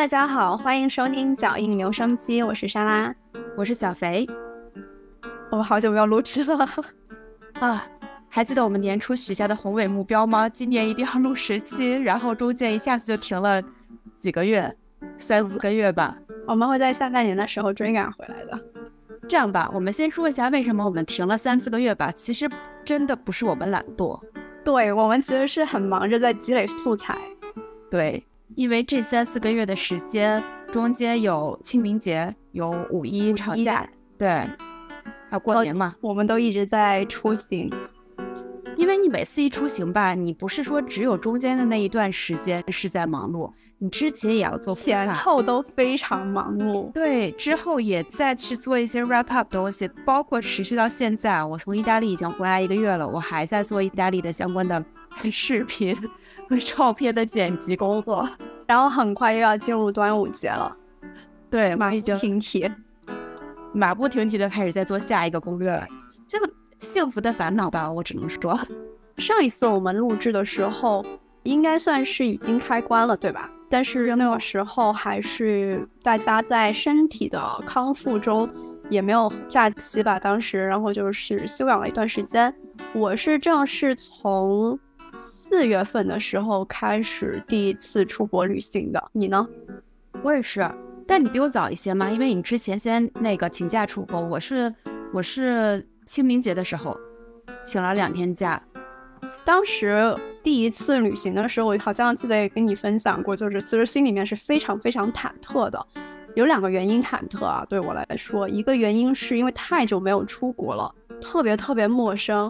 大家好，欢迎收听脚印留声机，我是莎拉，我是小肥。我们好久没有录制了啊！还记得我们年初许下的宏伟目标吗？今年一定要录十期，然后中间一下子就停了几个月，三四个月吧。我们会在下半年的时候追赶回来的。这样吧，我们先说一下为什么我们停了三四个月吧。其实真的不是我们懒惰，对我们其实是很忙着在积累素材。对。因为这三四个月的时间，中间有清明节，有五一长假，对，还有过年嘛，我们都一直在出行。因为你每次一出行吧，你不是说只有中间的那一段时间是在忙碌，你之前也要做，前后都非常忙碌。对，之后也再去做一些 wrap up 东西，包括持续到现在，我从意大利已经回来一个月了，我还在做意大利的相关的 视频。照片的剪辑工作，然后很快又要进入端午节了，对，马不停蹄，马不停蹄的开始在做下一个攻略了，这个幸福的烦恼吧，我只能说，上一次我们录制的时候，应该算是已经开关了，对吧？但是那个时候还是大家在身体的康复中，也没有假期吧，当时，然后就是休养了一段时间，我是正式从。四月份的时候开始第一次出国旅行的，你呢？我也是，但你比我早一些嘛，因为你之前先那个请假出国，我是我是清明节的时候请了两天假。当时第一次旅行的时候，我好像记得也跟你分享过，就是其实心里面是非常非常忐忑的，有两个原因忐忑啊，对我来说，一个原因是因为太久没有出国了，特别特别陌生。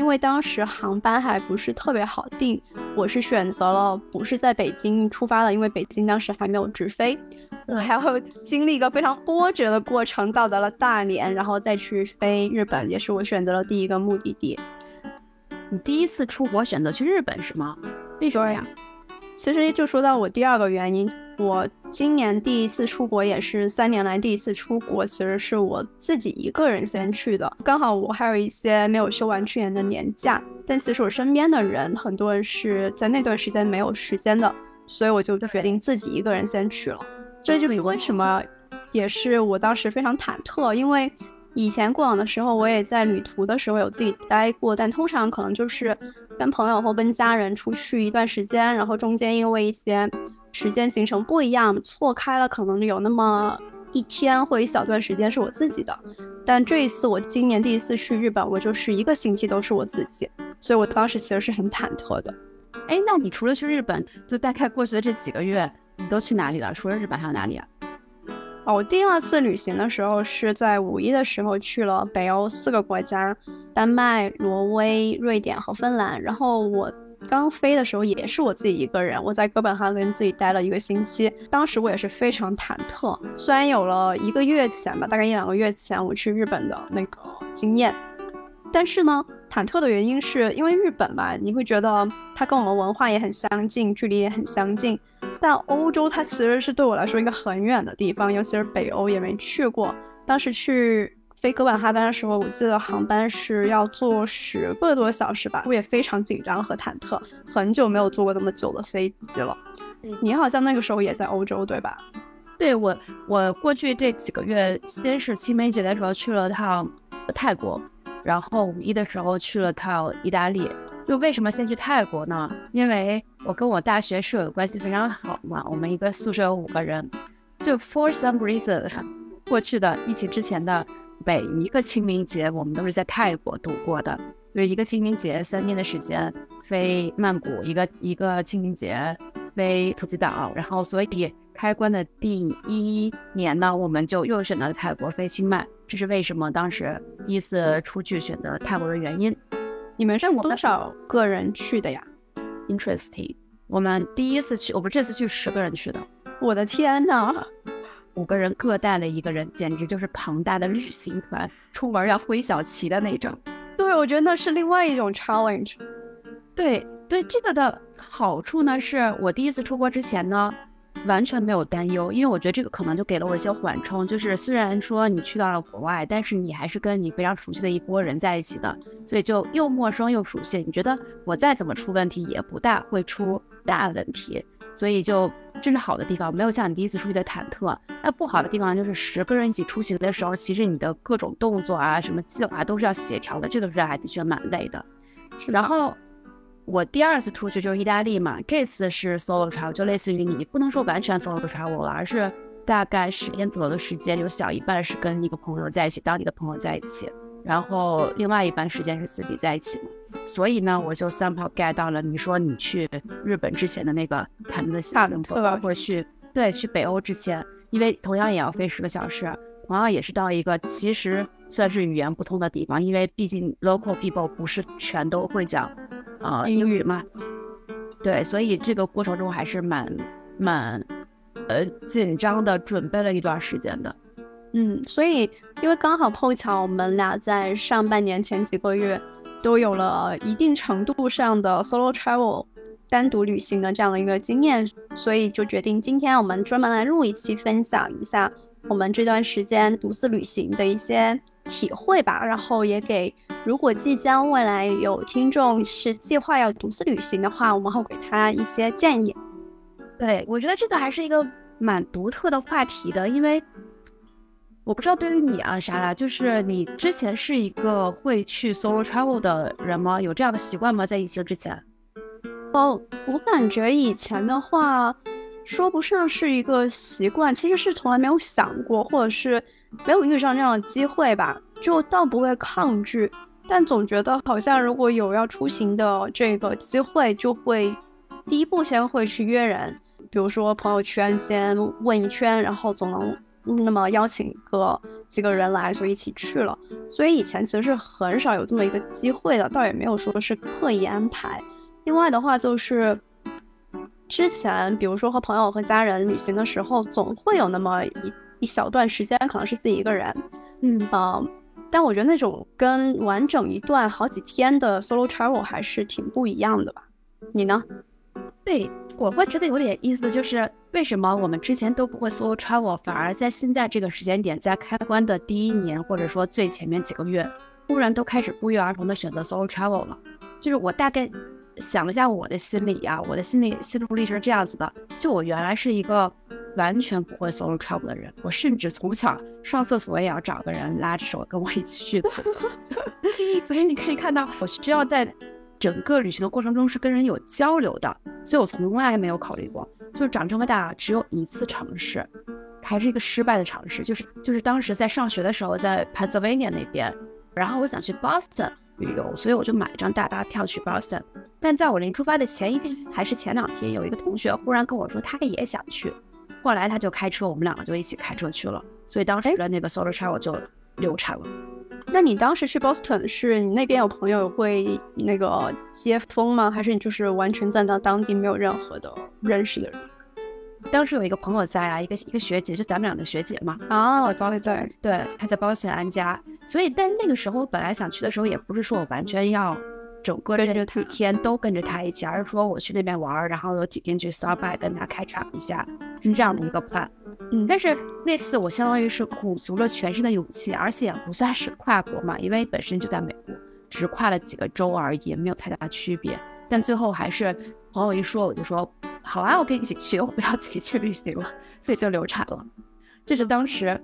因为当时航班还不是特别好订，我是选择了不是在北京出发的，因为北京当时还没有直飞，我还要经历一个非常波折的过程，到达了大连，然后再去飞日本，也是我选择了第一个目的地。你第一次出国选择去日本是吗？为什么呀？其实就说到我第二个原因，我今年第一次出国，也是三年来第一次出国，其实是我自己一个人先去的。刚好我还有一些没有休完去年的年假，但其实我身边的人很多人是在那段时间没有时间的，所以我就决定自己一个人先去了。这就是为什么，也是我当时非常忐忑，因为。以前过往的时候，我也在旅途的时候有自己待过，但通常可能就是跟朋友或跟家人出去一段时间，然后中间因为一些时间行程不一样错开了，可能有那么一天或一小段时间是我自己的。但这一次我今年第一次去日本，我就是一个星期都是我自己，所以我当时其实是很忐忑的。哎，那你除了去日本，就大概过去的这几个月，你都去哪里了？除了日本还有哪里啊？我第二次旅行的时候是在五一的时候去了北欧四个国家：丹麦、挪威、瑞典和芬兰。然后我刚飞的时候也是我自己一个人，我在哥本哈根自己待了一个星期。当时我也是非常忐忑，虽然有了一个月前吧，大概一两个月前我去日本的那个经验，但是呢，忐忑的原因是因为日本吧，你会觉得它跟我们文化也很相近，距离也很相近。但欧洲它其实是对我来说一个很远的地方，尤其是北欧也没去过。当时去飞哥本哈根的时候，我记得航班是要坐十个多小时吧，我也非常紧张和忐忑，很久没有坐过那么久的飞机了。你好像那个时候也在欧洲对吧？对我，我过去这几个月，先是清明节的时候去了趟泰国，然后五一的时候去了趟意大利。就为什么先去泰国呢？因为我跟我大学舍友关系非常好嘛，我们一个宿舍有五个人，就 for some reason，过去的疫情之前的每一个清明节，我们都是在泰国度过的。就是一个清明节三天的时间飞曼谷，一个一个清明节飞普吉岛，然后所以开关的第一年呢，我们就又选择了泰国飞清迈，这是为什么当时第一次出去选择泰国的原因。你们是多少个人去的呀？Interesting。我们第一次去，我们这次去十个人去的。我的天呐，五个人各带了一个人，简直就是庞大的旅行团，出门要挥小旗的那种。对，我觉得那是另外一种 challenge。对对，这个的好处呢，是我第一次出国之前呢。完全没有担忧，因为我觉得这个可能就给了我一些缓冲。就是虽然说你去到了国外，但是你还是跟你非常熟悉的一波人在一起的，所以就又陌生又熟悉。你觉得我再怎么出问题也不大会出大问题，所以就这是好的地方，没有像你第一次出去的忐忑。那不好的地方就是十个人一起出行的时候，其实你的各种动作啊、什么计划都是要协调的，这个是还的确蛮累的。然后我第二次出去就是意大利嘛，这次是 solo travel，就类似于你不能说完全 solo travel 了，而是大概十天左右的时间，有小一半是跟一个朋友在一起，当地的朋友在一起，然后另外一半时间是自己在一起嘛。所以呢，我就 somehow get 到了你说你去日本之前的那个谈的下的特或者去对去北欧之前，因为同样也要飞十个小时，同样也是到一个其实算是语言不通的地方，因为毕竟 local people 不是全都会讲啊英语嘛。对，所以这个过程中还是蛮蛮呃紧张的，准备了一段时间的。嗯，所以因为刚好碰巧我们俩在上半年前几个月。都有了一定程度上的 solo travel 单独旅行的这样的一个经验，所以就决定今天我们专门来录一期，分享一下我们这段时间独自旅行的一些体会吧。然后也给如果即将未来有听众是计划要独自旅行的话，我们会给他一些建议。对我觉得这个还是一个蛮独特的话题的，因为。我不知道对于你啊，莎拉，就是你之前是一个会去 solo travel 的人吗？有这样的习惯吗？在疫情之前？哦，我感觉以前的话，说不上是一个习惯，其实是从来没有想过，或者是没有遇上这样的机会吧，就倒不会抗拒，但总觉得好像如果有要出行的这个机会，就会第一步先会去约人，比如说朋友圈先问一圈，然后总能。那么邀请个几个人来，就一起去了。所以以前其实是很少有这么一个机会的，倒也没有说是刻意安排。另外的话，就是之前比如说和朋友和家人旅行的时候，总会有那么一一小段时间可能是自己一个人。嗯啊，但我觉得那种跟完整一段好几天的 solo travel 还是挺不一样的吧？你呢？对，我会觉得有点意思，就是为什么我们之前都不会 solo travel，反而在现在这个时间点，在开关的第一年，或者说最前面几个月，忽然都开始不约而同的选择 solo travel 了。就是我大概想一下我的心理呀，我的心理心路历程是这样子的：就我原来是一个完全不会 solo travel 的人，我甚至从小上厕所也要找个人拉着手跟我一起去的。所以你可以看到，我需要在。整个旅行的过程中是跟人有交流的，所以我从来没有考虑过。就是长这么大只有一次尝试，还是一个失败的尝试。就是就是当时在上学的时候，在 Pennsylvania 那边，然后我想去 Boston 旅游，所以我就买了张大巴票去 Boston。但在我临出发的前一天还是前两天，有一个同学忽然跟我说他也想去，后来他就开车，我们两个就一起开车去了。所以当时的那个 solo travel 就流产了。那你当时去 Boston 是你那边有朋友会那个接风吗？还是你就是完全在那当地没有任何的认识的人？当时有一个朋友在啊，一个一个学姐，就咱们俩的学姐嘛。哦，对对对，她在 Boston 安家。所以，但那个时候我本来想去的时候，也不是说我完全要整个这几天都跟着她一起，而是说我去那边玩，然后有几天去 stop by 跟她开场一下，是这样的一个 plan。嗯，但是那次我相当于是鼓足了全身的勇气，而且也不算是跨国嘛，因为本身就在美国，只是跨了几个州而已，没有太大区别。但最后还是朋友一说，我就说好啊，我跟你一起去，我不要自己去旅行了，所以就流产了。这是当时。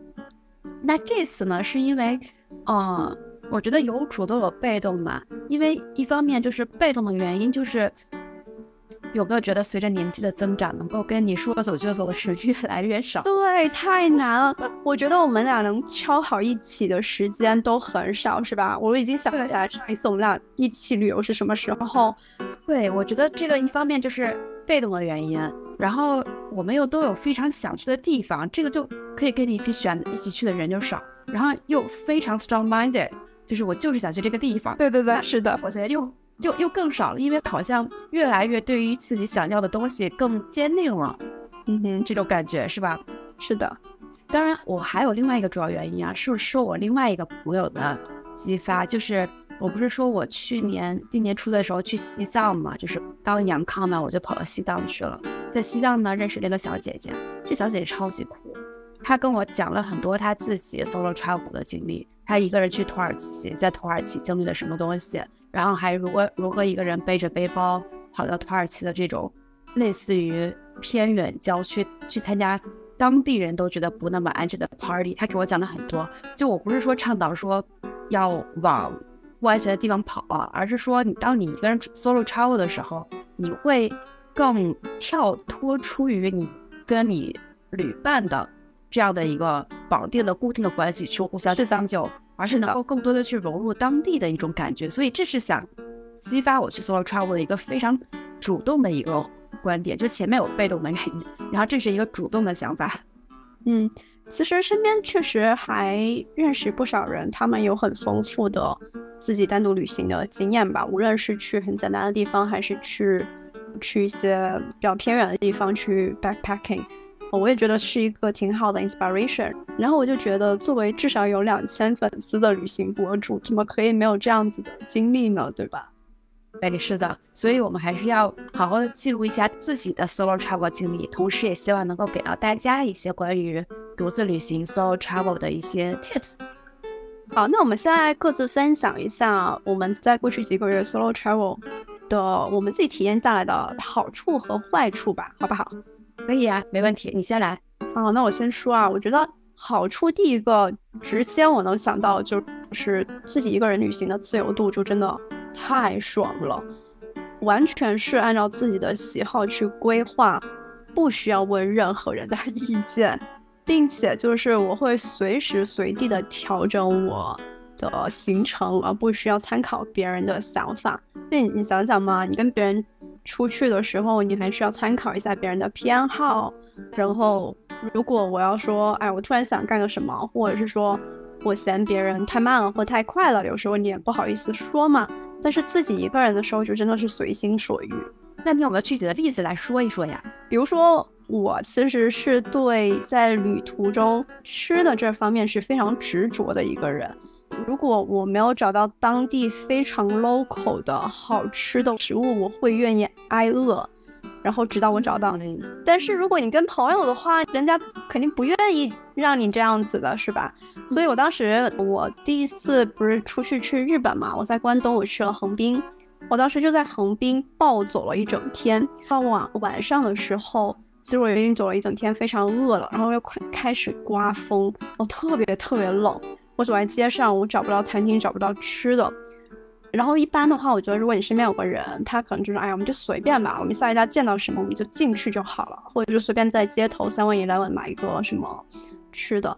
那这次呢，是因为，嗯，我觉得有主动有被动嘛，因为一方面就是被动的原因就是。有没有觉得随着年纪的增长，能够跟你说走就走的人越来越少？对，太难了。我觉得我们俩能敲好一起的时间都很少，是吧？我已经想不起来上一次我们俩一起旅游是什么时候。对，我觉得这个一方面就是被动的原因，然后我们又都有非常想去的地方，这个就可以跟你一起选一起去的人就少，然后又非常 strong minded，就是我就是想去这个地方。对对对，是的，我觉得又。又又更少了，因为好像越来越对于自己想要的东西更坚定了，嗯哼，这种感觉是吧？是的。当然，我还有另外一个主要原因啊，是受我另外一个朋友的激发，就是我不是说我去年今年初的时候去西藏嘛，就是刚阳康嘛，我就跑到西藏去了，在西藏呢认识了一个小姐姐，这小姐姐超级酷，她跟我讲了很多她自己 solo travel 的经历，她一个人去土耳其，在土耳其经历了什么东西。然后还如何如何一个人背着背包跑到土耳其的这种类似于偏远郊区去参加当地人都觉得不那么安全的 party。他给我讲了很多，就我不是说倡导说要往不安全的地方跑啊，而是说你当你一个人 solo travel 的时候，你会更跳脱出于你跟你旅伴的这样的一个绑定的固定的关系去互相相救，而是能够更多的去融入当地的一种感觉。所以这是想激发我去 solo travel 的一个非常主动的一个观点。就前面有被动的原因，然后这是一个主动的想法。嗯，其实身边确实还认识不少人，他们有很丰富的自己单独旅行的经验吧。无论是去很简单的地方，还是去去一些比较偏远的地方去 backpacking，我也觉得是一个挺好的 inspiration。然后我就觉得，作为至少有两千粉丝的旅行博主，怎么可以没有这样子的经历呢？对吧？对，是的，所以我们还是要好好的记录一下自己的 solo travel 经历，同时也希望能够给到大家一些关于独自旅行 solo travel 的一些 tips。好，那我们现在各自分享一下我们在过去几个月 solo travel 的我们自己体验下来的好处和坏处吧，好不好？可以啊，没问题，你先来。好，那我先说啊，我觉得好处第一个，直接我能想到就是自己一个人旅行的自由度，就真的。太爽了，完全是按照自己的喜好去规划，不需要问任何人的意见，并且就是我会随时随地的调整我的行程，而不需要参考别人的想法。那你想想嘛，你跟别人出去的时候，你还是要参考一下别人的偏好。然后，如果我要说，哎，我突然想干个什么，或者是说我嫌别人太慢了或太快了，有时候你也不好意思说嘛。但是自己一个人的时候，就真的是随心所欲。那你有没有具体的例子来说一说呀？比如说，我其实是对在旅途中吃的这方面是非常执着的一个人。如果我没有找到当地非常 local 的好吃的食物，我会愿意挨饿。然后直到我找到你。但是如果你跟朋友的话，人家肯定不愿意让你这样子的，是吧？所以我当时我第一次不是出去去日本嘛，我在关东，我去了横滨，我当时就在横滨暴走了一整天。到晚晚上的时候，其实我已经走了一整天，非常饿了，然后又快开始刮风，我特别特别冷，我走在街上，我找不到餐厅，找不到吃的。然后一般的话，我觉得如果你身边有个人，他可能就是，哎呀，我们就随便吧，我们下一家见到什么我们就进去就好了，或者就随便在街头三问一来问买一个什么吃的。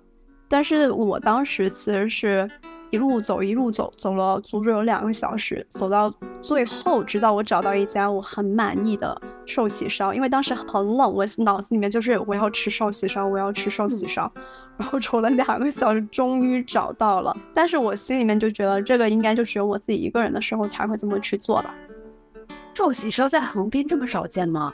但是我当时其实是。一路走，一路走，走了足足有两个小时，走到最后，直到我找到一家我很满意的寿喜烧。因为当时很冷，我脑子里面就是我要吃寿喜烧，我要吃寿喜烧。然后走了两个小时，终于找到了。但是我心里面就觉得，这个应该就只有我自己一个人的时候才会这么去做的。寿喜烧在横滨这么少见吗？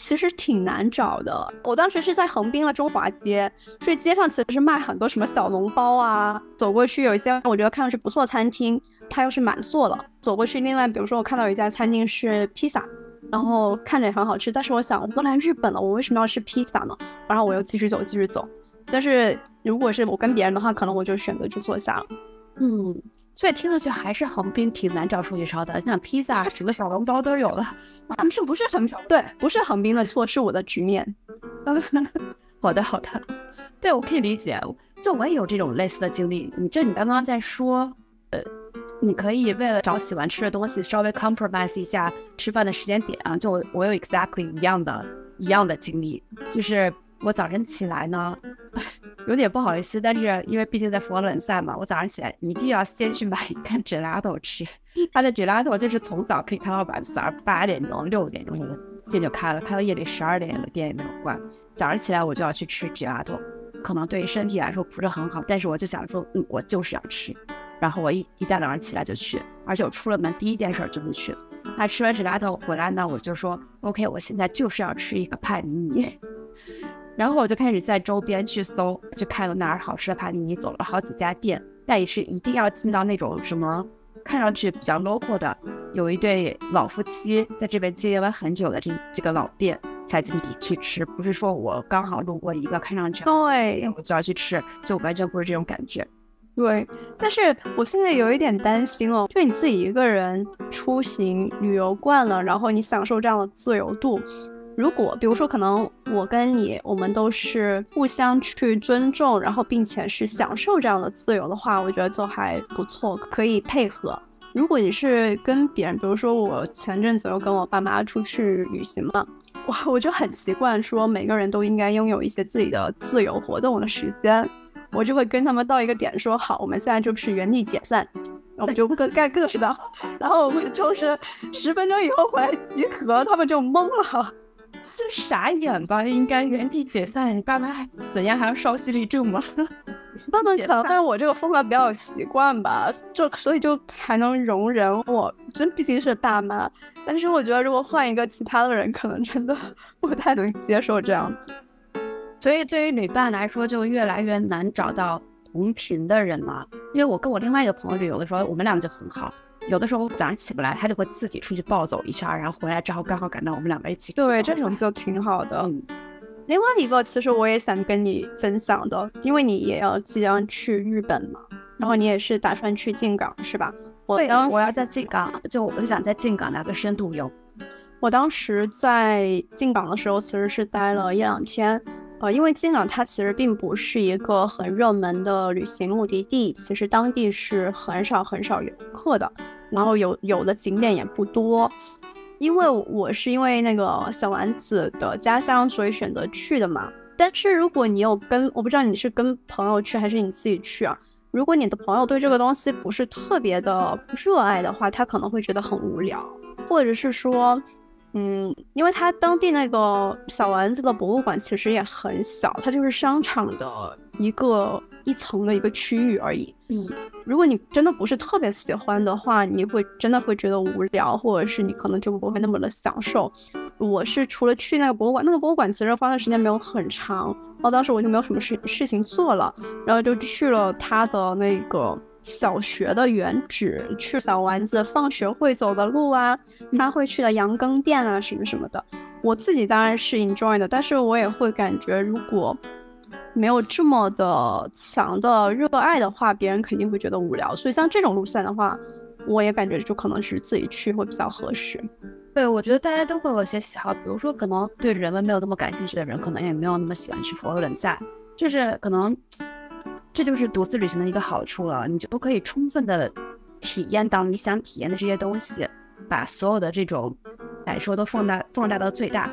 其实挺难找的。我当时是在横滨的中华街，所以街上其实是卖很多什么小笼包啊。走过去有一些我觉得看上去不错餐厅，它又是满座了。走过去，另外比如说我看到有一家餐厅是披萨，然后看着也很好吃。但是我想，我都来日本了，我为什么要吃披萨呢？然后我又继续走，继续走。但是如果是我跟别人的话，可能我就选择去坐下了。嗯。所以听上去还是横滨挺难找数据烧的，像披萨什么小笼包都有了，这不是横对，不是横滨的错，是我的局面。好的好的，对我可以理解，就我也有这种类似的经历。你就你刚刚在说，呃，你可以为了找喜欢吃的东西，稍微 compromise 一下吃饭的时间点啊。就我有 exactly 一样的一样的经历，就是我早晨起来呢。有点不好意思，但是因为毕竟在佛罗伦萨嘛，我早上起来一定要先去买一根 gelato 吃。他的 gelato 就是从早可以开到晚，早上八点钟、六点钟店就开了，开到夜里十二点了，店也没有关。早上起来我就要去吃 gelato，可能对于身体来说不是很好，但是我就想说，嗯，我就是要吃。然后我一一大早上起来就去，而且我出了门第一件事就是去。那吃完 gelato 回来呢，我就说 OK，我现在就是要吃一个帕尼尼。然后我就开始在周边去搜，去看有哪儿好吃的帕尼尼，走了好几家店，但也是一定要进到那种什么看上去比较 local 的，有一对老夫妻在这边经营了很久的这这个老店才进去吃，不是说我刚好路过一个看上去对，我就要去吃，就完全不是这种感觉。对，但是我现在有一点担心哦，就你自己一个人出行旅游惯了，然后你享受这样的自由度。如果比如说，可能我跟你，我们都是互相去尊重，然后并且是享受这样的自由的话，我觉得就还不错，可以配合。如果你是跟别人，比如说我前阵子又跟我爸妈出去旅行嘛，我我就很习惯说每个人都应该拥有一些自己的自由活动的时间，我就会跟他们到一个点说好，我们现在就是原地解散，我们就各 干各的，然后我们就是十分钟以后回来集合，他们就懵了。就傻眼吧，应该原地解散。你爸妈还怎样？还要稍息立正吗？爸妈可能，但是我这个风格比较有习惯吧，就所以就还能容忍我。真毕竟是大妈，但是我觉得如果换一个其他的人，可能真的不太能接受这样子。所以对于旅伴来说，就越来越难找到同频的人了。因为我跟我另外一个朋友旅游的时候，我们两个就很好。有的时候早上起不来，他就会自己出去暴走一圈，然后回来之后刚好赶到我们两个一起。对，这种就挺好的。嗯另外一个，其实我也想跟你分享的，因为你也要即将去日本嘛，然后你也是打算去进港是吧？我当我要在进港，就我就想在进港来个深度游。我当时在进港的时候，其实是待了一两天。呃，因为进港它其实并不是一个很热门的旅行目的地，其实当地是很少很少游客的，然后有有的景点也不多。因为我是因为那个小丸子的家乡，所以选择去的嘛。但是如果你有跟，我不知道你是跟朋友去还是你自己去啊？如果你的朋友对这个东西不是特别的热爱的话，他可能会觉得很无聊，或者是说。嗯，因为它当地那个小丸子的博物馆其实也很小，它就是商场的一个一层的一个区域而已。嗯，如果你真的不是特别喜欢的话，你会真的会觉得无聊，或者是你可能就不会那么的享受。我是除了去那个博物馆，那个博物馆其实花的时间没有很长，然后当时我就没有什么事事情做了，然后就去了他的那个小学的原址，去小丸子放学会走的路啊，他会去的羊羹店啊什么什么的。我自己当然是 enjoy 的，但是我也会感觉如果没有这么的强的热爱的话，别人肯定会觉得无聊。所以像这种路线的话，我也感觉就可能是自己去会比较合适。对，我觉得大家都会有一些喜好，比如说可能对人文没有那么感兴趣的人，可能也没有那么喜欢去佛罗伦萨，就是可能这就是独自旅行的一个好处了，你就可以充分的体验到你想体验的这些东西，把所有的这种感受都放大放大到最大。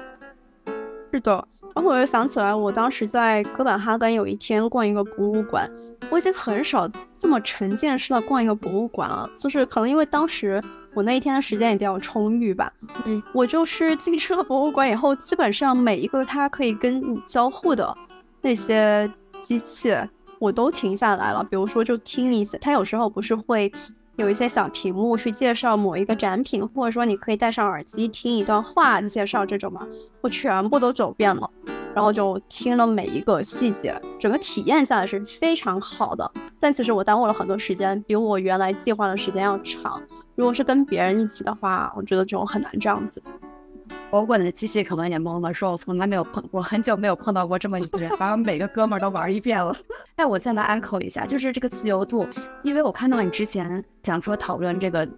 是的，然后我又想起来，我当时在哥本哈根有一天逛一个博物馆，我已经很少这么沉浸式的逛一个博物馆了，就是可能因为当时。我那一天的时间也比较充裕吧，嗯，我就是进去了博物馆以后，基本上每一个它可以跟你交互的那些机器，我都停下来了。比如说，就听一些，它有时候不是会有一些小屏幕去介绍某一个展品，或者说你可以戴上耳机听一段话介绍这种嘛，我全部都走遍了，然后就听了每一个细节，整个体验下来是非常好的。但其实我耽误了很多时间，比我原来计划的时间要长。如果是跟别人一起的话，我觉得就很难这样子。博物馆的机器可能也懵了，说我从来没有碰，我很久没有碰到过这么一个人，把每个哥们儿都玩一遍了。那 我再来 echo 一下，就是这个自由度，因为我看到你之前想说讨论这个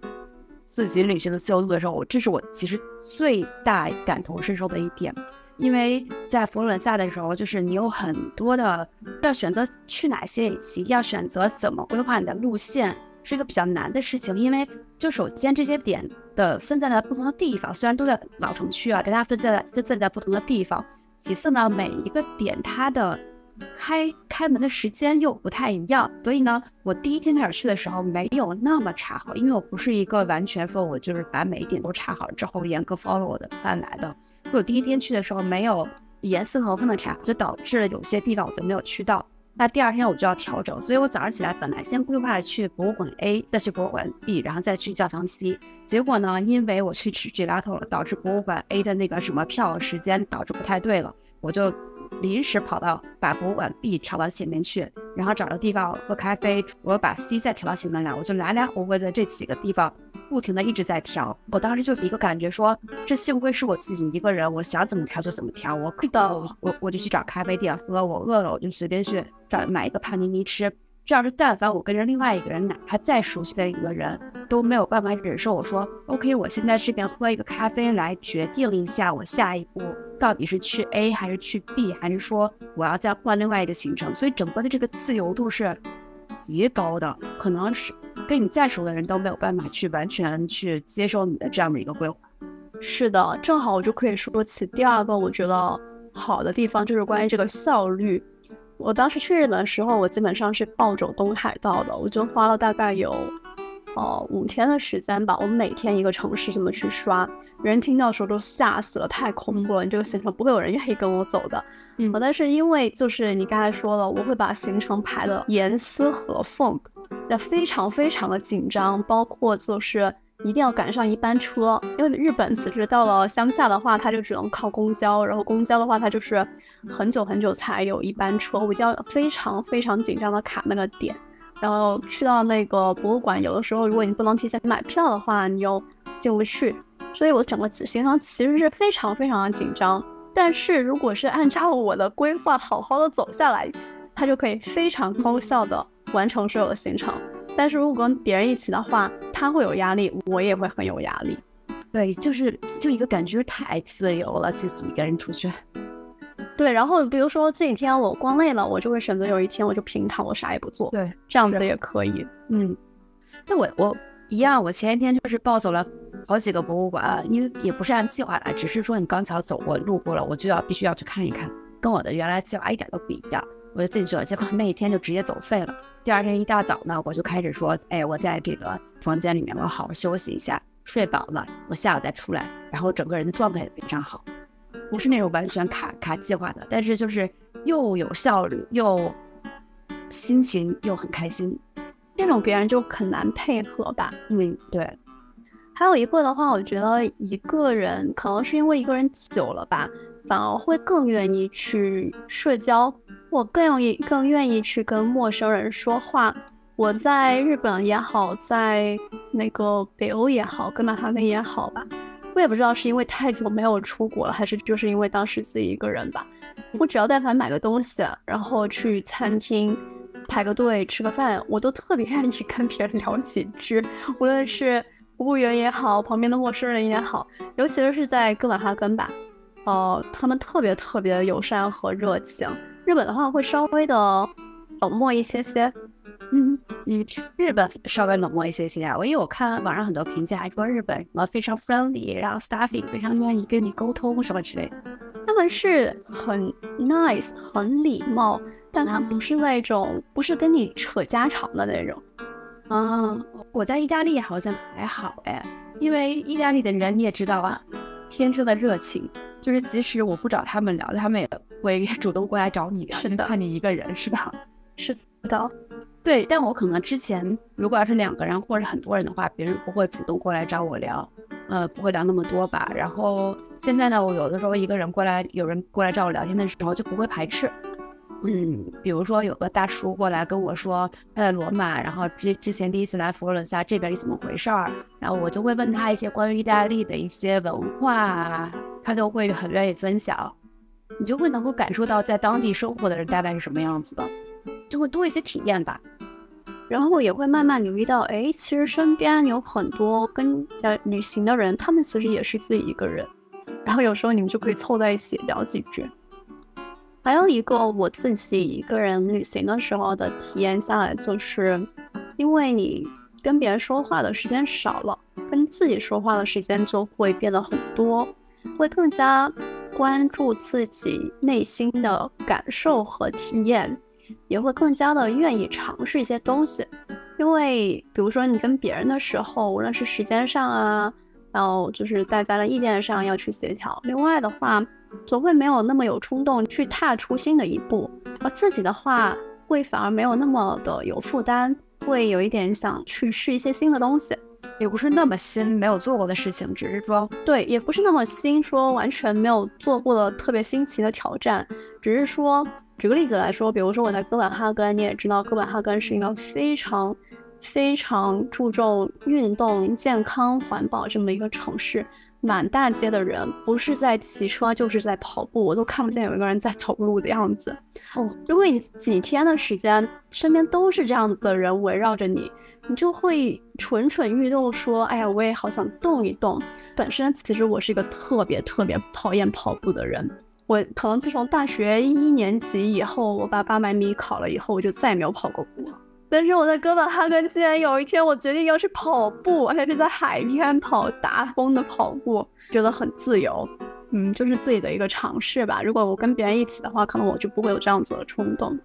自己旅行的自由度的时候，我这是我其实最大感同身受的一点，因为在佛罗伦萨的时候，就是你有很多的要选择去哪些，以及要选择怎么规划你的路线。是一个比较难的事情，因为就首先这些点的分散在不同的地方，虽然都在老城区啊，但它分散在分散在不同的地方。其次呢，每一个点它的开开门的时间又不太一样，所以呢，我第一天开始去的时候没有那么查好，因为我不是一个完全说我就是把每一点都查好之后严格 follow 我的 plan 来的。我第一天去的时候没有严丝合缝的查，就导致了有些地方我就没有去到。那第二天我就要调整，所以我早上起来本来先规划去博物馆 A，再去博物馆 B，然后再去教堂 C。结果呢，因为我去吃 gelato 了，导致博物馆 A 的那个什么票时间导致不太对了，我就临时跑到把博物馆 B 调到前面去，然后找个地方喝咖啡，我把 C 再调到前面来，我就来来回回在这几个地方。不停的一直在调，我当时就一个感觉说，这幸亏是我自己一个人，我想怎么调就怎么调。我到我我就去找咖啡店喝，我饿了我就随便去找买一个帕尼尼吃，这要是但凡我跟着另外一个人，哪怕再熟悉的一个人，都没有办法忍受我说 OK，我现在这边喝一个咖啡来决定一下我下一步到底是去 A 还是去 B，还是说我要再换另外一个行程。所以整个的这个自由度是极高的，可能是跟你再熟的人都没有办法去完全去接受你的这样的一个规划。是的，正好我就可以说起第二个我觉得好的地方，就是关于这个效率。我当时去日本的时候，我基本上是暴走东海道的，我就花了大概有，呃五天的时间吧。我每天一个城市这么去刷，人听到的时候都吓死了，太恐怖了！你这个行程不会有人愿意跟我走的。嗯，但是因为就是你刚才说了，我会把行程排的严丝合缝，那非常非常的紧张，包括就是。一定要赶上一班车，因为日本此时到了乡下的话，它就只能靠公交，然后公交的话，它就是很久很久才有一班车，我就要非常非常紧张的卡那个点。然后去到那个博物馆，有的时候如果你不能提前买票的话，你又进不去。所以我整个行程其实是非常非常的紧张。但是如果是按照我的规划好好的走下来，它就可以非常高效的完成所有的行程。但是如果跟别人一起的话，他会有压力，我也会很有压力。对，就是就一个感觉太自由了，自己一个人出去。对，然后比如说这几天我逛累了，我就会选择有一天我就平躺，我啥也不做。对，这样子也可以。嗯，那我我一样，我前一天就是暴走了好几个博物馆，因为也不是按计划来，只是说你刚巧走过路过了，我就要必须要去看一看，跟我的原来计划一点都不一样。我就进去了，结果那一天就直接走废了。第二天一大早呢，我就开始说：“哎，我在这个房间里面，我要好好休息一下，睡饱了，我下午再出来。”然后整个人的状态也非常好，不是那种完全卡卡计划的，但是就是又有效率，又心情又很开心。这种别人就很难配合吧？嗯，对。还有一个的话，我觉得一个人可能是因为一个人久了吧。反而会更愿意去社交，我更愿意更愿意去跟陌生人说话。我在日本也好，在那个北欧也好，哥本哈根也好吧，我也不知道是因为太久没有出国了，还是就是因为当时自己一个人吧。我只要但凡买个东西，然后去餐厅排个队吃个饭，我都特别愿意跟别人聊几句，无论是服务员也好，旁边的陌生人也好，尤其是在哥本哈根吧。哦，他们特别特别友善和热情。日本的话会稍微的冷漠一些些。嗯嗯，日本稍微冷漠一些些啊。我因为我看网上很多评价，还说日本什么非常 friendly，然后 staffing 非常愿意跟你沟通什么之类的。他们是很 nice，很礼貌，但他不是那种不是跟你扯家常的那种。嗯，我在意大利好像还好哎，因为意大利的人你也知道啊，天生的热情。就是即使我不找他们聊，他们也会 主动过来找你聊。是的，看你一个人是吧？是的，对。但我可能之前如果要是两个人或者很多人的话，别人不会主动过来找我聊，呃，不会聊那么多吧。然后现在呢，我有的时候一个人过来，有人过来找我聊天的时候，就不会排斥。嗯，比如说有个大叔过来跟我说他在罗马，然后之之前第一次来佛罗伦萨这边是怎么回事儿，然后我就会问他一些关于意大利的一些文化，他就会很愿意分享，你就会能够感受到在当地生活的人大概是什么样子的，就会多一些体验吧，然后也会慢慢留意到，哎，其实身边有很多跟呃旅行的人，他们其实也是自己一个人，然后有时候你们就可以凑在一起聊几句。还有一个我自己一个人旅行的时候的体验下来，就是因为你跟别人说话的时间少了，跟自己说话的时间就会变得很多，会更加关注自己内心的感受和体验，也会更加的愿意尝试一些东西。因为比如说你跟别人的时候，无论是时间上啊，然后就是大家的意见上要去协调。另外的话。总会没有那么有冲动去踏出新的一步，而自己的话会反而没有那么的有负担，会有一点想去试一些新的东西，也不是那么新，没有做过的事情，只是说对，也不是那么新，说完全没有做过的特别新奇的挑战，只是说举个例子来说，比如说我在哥本哈根，你也知道哥本哈根是一个非常非常注重运动、健康、环保这么一个城市。满大街的人，不是在骑车就是在跑步，我都看不见有一个人在走路的样子。哦，如果你几天的时间身边都是这样子的人围绕着你，你就会蠢蠢欲动，说：“哎呀，我也好想动一动。”本身其实我是一个特别特别讨厌跑步的人，我可能自从大学一年级以后，我把八百米考了以后，我就再也没有跑过步。但是我在哥本哈根，竟然有一天我决定要去跑步，而且是在海边跑，大风的跑步，觉得很自由。嗯，就是自己的一个尝试吧。如果我跟别人一起的话，可能我就不会有这样子的冲动。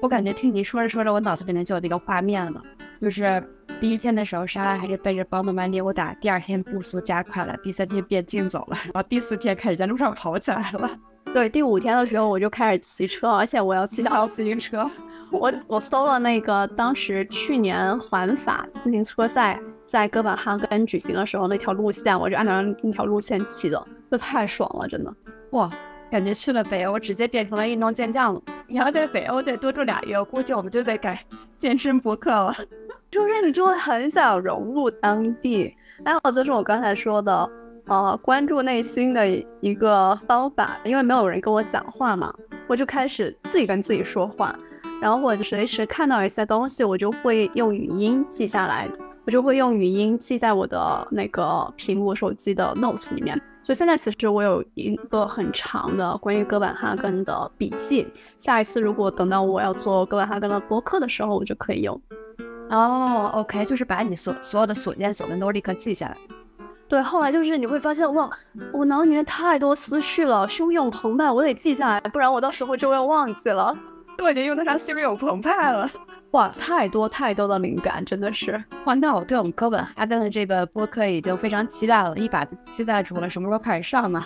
我感觉听你说着说着，我脑子里面就有那个画面了，就是第一天的时候，莎拉还是背着包慢慢溜达，第二天步速加快了，第三天变竞走了，然后第四天开始在路上跑起来了。对，第五天的时候我就开始骑车，而且我要骑到自行车。我我搜了那个当时去年环法自行车赛在哥本哈根举行的时候那条路线，我就按照那条路线骑的，就太爽了，真的。哇，感觉去了北欧直接变成了运动健将了。你要在北欧再多住俩月，我估计我们就得改健身博客了。就是你就会很想融入当地，还有就是我刚才说的。呃，关注内心的一个方法，因为没有人跟我讲话嘛，我就开始自己跟自己说话，然后我随时看到一些东西，我就会用语音记下来，我就会用语音记在我的那个苹果手机的 Notes 里面。所以现在其实我有一个很长的关于哥本哈根的笔记，下一次如果等到我要做哥本哈根的播客的时候，我就可以用。哦，OK，就是把你所所有的所见所闻都立刻记下来。对，后来就是你会发现，哇，我脑里面太多思绪了，汹涌澎湃，我得记下来，不然我到时候就会忘记了。都已经用得上汹涌澎湃了，哇，太多太多的灵感，真的是。哇，那我对我们哥本哈根的这个播客已经非常期待了，一把子期待住了，什么时候开始上呢？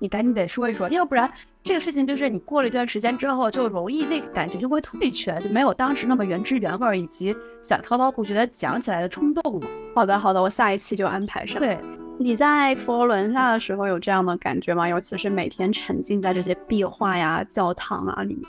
你赶紧得说一说，要不然这个事情就是你过了一段时间之后，就容易那个感觉就会退却，就没有当时那么原汁原味，以及想滔滔不绝的讲起来的冲动了。好的，好的，我下一期就安排上。对。你在佛罗伦萨的时候有这样的感觉吗？尤其是每天沉浸在这些壁画呀、教堂啊里面，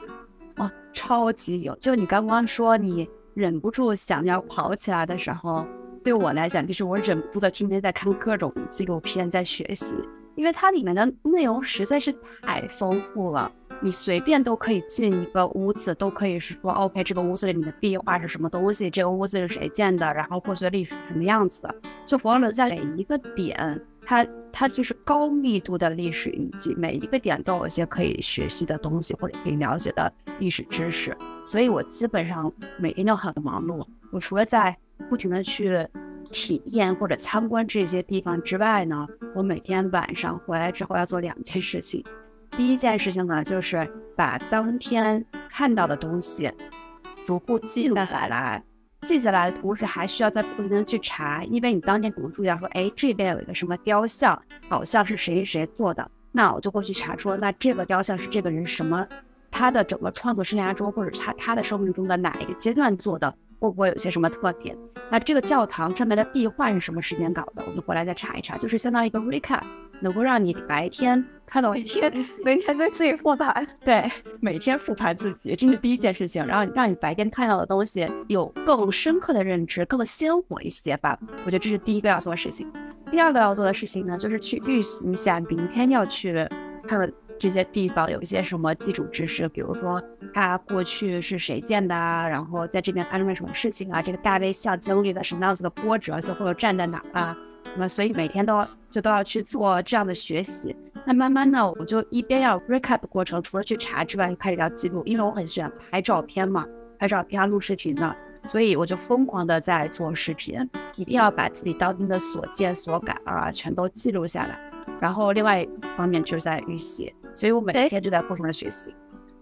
哇，超级有。就你刚刚说你忍不住想要跑起来的时候，对我来讲就是我忍不住的天天在看各种纪录片，在学习，因为它里面的内容实在是太丰富了。你随便都可以进一个屋子，都可以是说，OK，这个屋子里面的壁画是什么东西？这个屋子是谁建的？然后过去的历史是什么样子的？就佛罗伦萨每一个点，它它就是高密度的历史遗迹，每一个点都有一些可以学习的东西或者可以了解的历史知识。所以我基本上每天都很忙碌。我除了在不停的去体验或者参观这些地方之外呢，我每天晚上回来之后要做两件事情。第一件事情呢，就是把当天看到的东西逐步记录下来。记下来的同时，还需要在不停的去查，因为你当天可能注意到说，哎，这边有一个什么雕像，好像是谁谁做的，那我就会去查说，那这个雕像是这个人什么，他的整个创作生涯中，或者他他的生命中的哪一个阶段做的，会不会有些什么特点？那这个教堂上面的壁画是什么时间搞的？我就回来再查一查，就是相当于一个 recap。能够让你白天看到每天每天对自己复盘，对，每天复盘自己，这是第一件事情，然后让你白天看到的东西有更深刻的认知，更鲜活一些吧。我觉得这是第一个要做的事情。第二个要做的事情呢，就是去预习一下明天要去看的这些地方有一些什么基础知识，比如说它过去是谁建的啊，然后在这边发生了什么事情啊，这个大卫像经历了什么样子的波折，最后站在哪儿啊？那么，所以每天都就都要去做这样的学习。那慢慢呢，我就一边要 recap 过程，除了去查之外，就开始要记录，因为我很喜欢拍照片嘛，拍照片、录视频的，所以我就疯狂的在做视频，一定要把自己当天的所见所感啊，全都记录下来。然后另外一方面就是在预习，所以我每天就在不停的学习。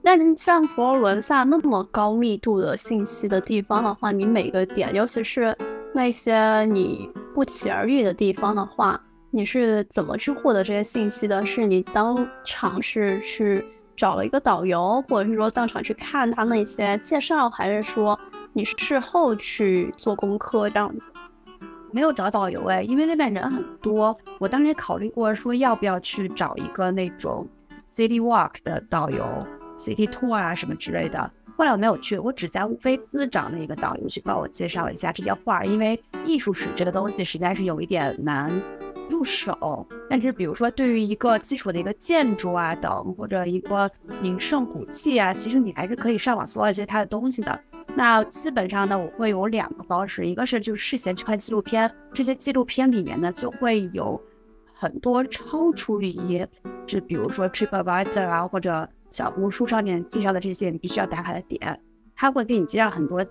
那像佛罗伦萨那么高密度的信息的地方的话，你每个点，尤其是那些你。不期而遇的地方的话，你是怎么去获得这些信息的？是你当场是去找了一个导游，或者是说当场去看他那些介绍，还是说你事后去做功课这样子？没有找导游哎，因为那边人很多。我当时也考虑过说要不要去找一个那种 city walk 的导游，city tour 啊什么之类的。后来我没有去，我只在乌菲兹找了一个导游去帮我介绍一下这些画，因为艺术史这个东西实在是有一点难入手。但是比如说对于一个基础的一个建筑啊等，或者一个名胜古迹啊，其实你还是可以上网搜一些它的东西的。那基本上呢，我会有两个方式，一个是就是事先去看纪录片，这些纪录片里面呢就会有很多超出于，就比如说 TripAdvisor 啊或者小红书上面介绍的这些你必须要打卡的点，它会给你介绍很多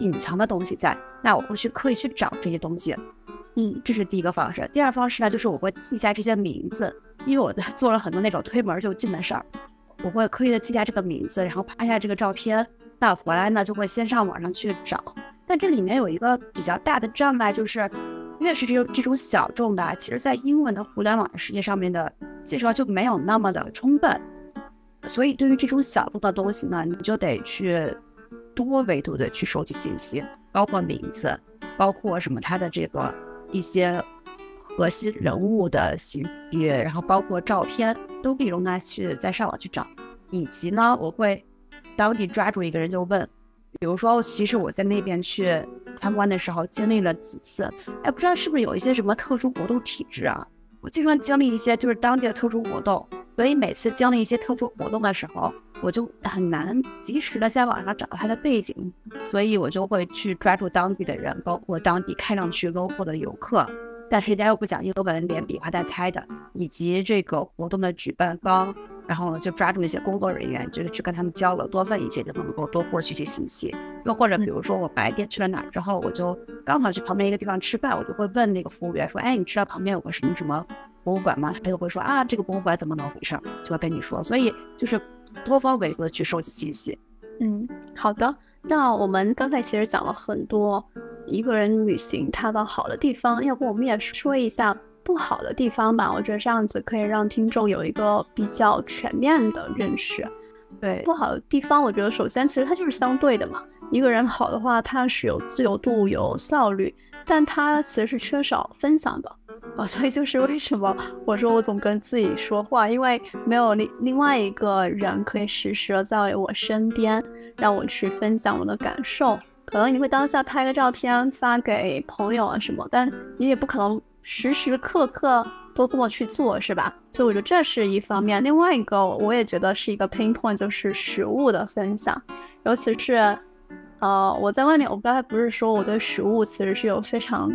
隐藏的东西在。那我会去刻意去找这些东西，嗯，这是第一个方式。第二方式呢，就是我会记下这些名字，因为我在做了很多那种推门就进的事儿，我会刻意的记下这个名字，然后拍下这个照片。那回来呢，就会先上网上去找。但这里面有一个比较大的障碍，就是越是这种这种小众的，其实在英文的互联网的世界上面的介绍就没有那么的充分。所以对于这种小众的东西呢，你就得去多维度的去收集信息，包括名字，包括什么它的这个一些核心人物的信息，然后包括照片，都可以用它去在上网去找。以及呢，我会。当地抓住一个人就问，比如说，其实我在那边去参观的时候经历了几次，哎，不知道是不是有一些什么特殊活动体制啊？我经常经历一些就是当地的特殊活动，所以每次经历一些特殊活动的时候，我就很难及时的在网上找到它的背景，所以我就会去抓住当地的人，包括当地看上去 local 的游客，但是人家又不讲英文，连比划带猜的，以及这个活动的举办方。然后就抓住那些工作人员，就是去跟他们交流，多问一些，就能够多获取一些信息。又或者，比如说我白天去了哪儿之后，我就刚好去旁边一个地方吃饭，我就会问那个服务员说：“哎，你知道旁边有个什么什么博物馆吗？”他就会说：“啊，这个博物馆怎么能回事？”就会跟你说。所以就是多方维度的去收集信息。嗯，好的。那我们刚才其实讲了很多一个人旅行它的好的地方，要不我们也说一下。不好的地方吧，我觉得这样子可以让听众有一个比较全面的认识。对，不好的地方，我觉得首先其实它就是相对的嘛。一个人好的话，他是有自由度、有效率，但他其实是缺少分享的啊。所以就是为什么我说我总跟自己说话，因为没有另另外一个人可以实时的在我身边，让我去分享我的感受。可能你会当下拍个照片发给朋友啊什么，但你也不可能。时时刻刻都这么去做，是吧？所以我觉得这是一方面。另外一个，我也觉得是一个 pain point，就是食物的分享。尤其是，呃，我在外面，我刚才不是说我对食物其实是有非常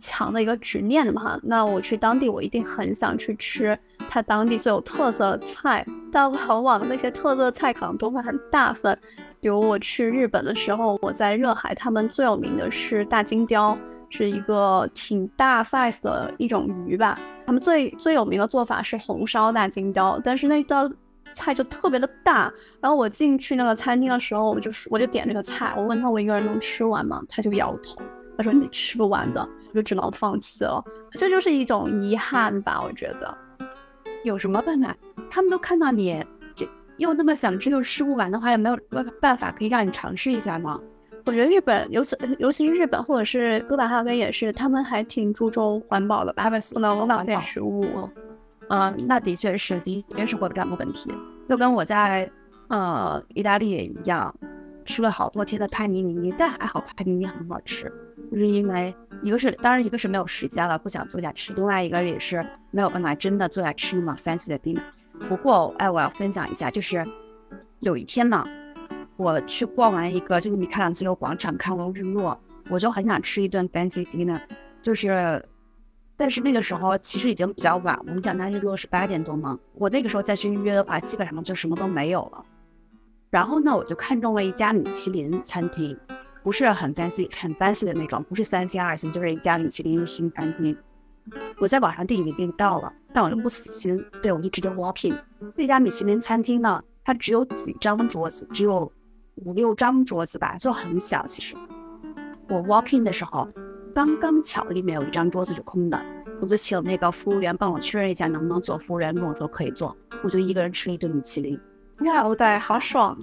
强的一个执念的嘛？那我去当地，我一定很想去吃它当地最有特色的菜。但往往那些特色菜可能都会很大份。比如我去日本的时候，我在热海，他们最有名的是大金雕。是一个挺大 size 的一种鱼吧，他们最最有名的做法是红烧大金雕，但是那道菜就特别的大。然后我进去那个餐厅的时候，我就我就点这个菜，我问他我一个人能吃完吗？他就摇头，他说你吃不完的，我就只能放弃了。这就是一种遗憾吧，我觉得。有什么办法？他们都看到你这又那么想吃又吃不完的话，有没有办法可以让你尝试一下吗？我觉得日本，尤其尤其是日本或者是哥本哈根也是，他们还挺注重环保的，吧，不能浪费食物。嗯，那的确是，的确是会有这样的问题。就跟我在呃意大利也一样，吃了好多天的帕尼尼，但还好帕尼尼很好吃，就是因为一个是当然一个是没有时间了，不想坐下吃，另外一个也是没有办法真的坐下吃那么 fancy 的 dinner。不过哎，我要分享一下，就是有一天呢。我去逛完一个就是米开朗基罗广场，看完日落，我就很想吃一顿 fancy dinner，就是，但是那个时候其实已经比较晚我们讲它日落是八点多嘛？我那个时候再去预约的话，基本上就什么都没有了。然后呢，我就看中了一家米其林餐厅，不是很 fancy 很 fancy 的那种，不是三星二星，就是一家米其林新餐厅。我在网上订已经订到了，但我就不死心，对我就直接 walk in 那家米其林餐厅呢，它只有几张桌子，只有。五六张桌子吧，就很小。其实我 walk in 的时候，刚刚巧里面有一张桌子是空的，我就请那个服务员帮我确认一下能不能坐。服务员跟我说可以坐，我就一个人吃了一顿米其林。哇，我的好爽！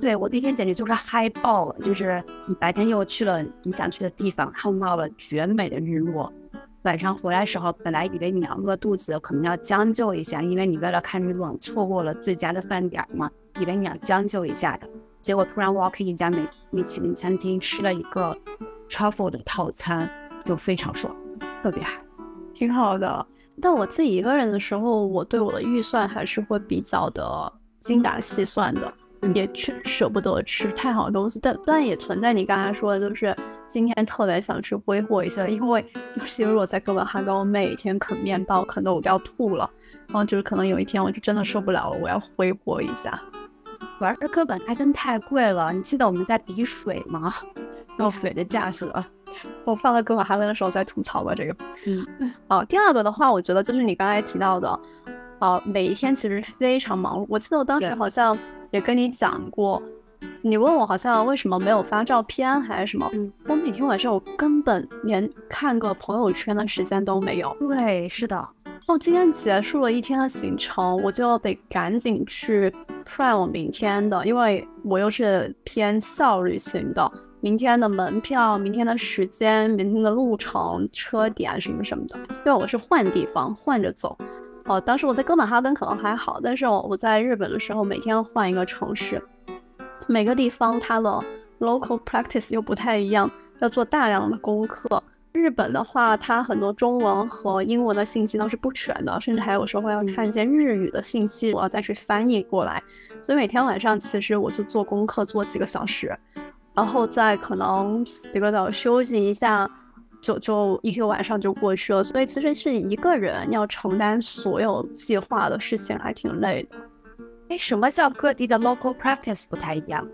对我那天简直就是嗨爆了，就是你白天又去了你想去的地方，看到了绝美的日落。晚上回来时候，本来以为你要饿肚子，可能要将就一下，因为你为了看日落错过了最佳的饭点嘛，以为你要将就一下的。结果突然 walk in 一家美米其林餐厅，吃了一个 truffle 的套餐，就非常爽，特别嗨。挺好的。但我自己一个人的时候，我对我的预算还是会比较的精打细算的，也去舍不得吃太好的东西。但但也存在你刚才说的，就是今天特别想去挥霍一下，因为尤其是我在哥本哈根，我每天啃面包啃得我都要吐了，然后就是可能有一天我就真的受不了了，我要挥霍一下。主要是哥本哈根太贵了，你记得我们在比水吗？然后水的价格。我放在哥本哈根的时候再吐槽吧，这个。嗯，哦，第二个的话，我觉得就是你刚才提到的，哦，每一天其实非常忙碌。我记得我当时好像也跟你讲过，你问我好像为什么没有发照片还是什么？嗯，我每天晚上我根本连看个朋友圈的时间都没有。对，是的。哦，今天结束了一天的行程，我就得赶紧去 plan 我明天的，因为我又是偏效率型的。明天的门票、明天的时间、明天的路程、车点什么什么的，因为我是换地方换着走。哦，当时我在哥本哈根可能还好，但是我我在日本的时候，每天换一个城市，每个地方它的 local practice 又不太一样，要做大量的功课。日本的话，它很多中文和英文的信息都是不全的，甚至还有时候要看一些日语的信息，我要再去翻译过来。所以每天晚上其实我就做功课，做几个小时。然后再可能洗个澡休息一下，就就一个晚上就过去了。所以其实是一个人要承担所有计划的事情，还挺累的。哎，什么叫各地的 local practice 不太一样？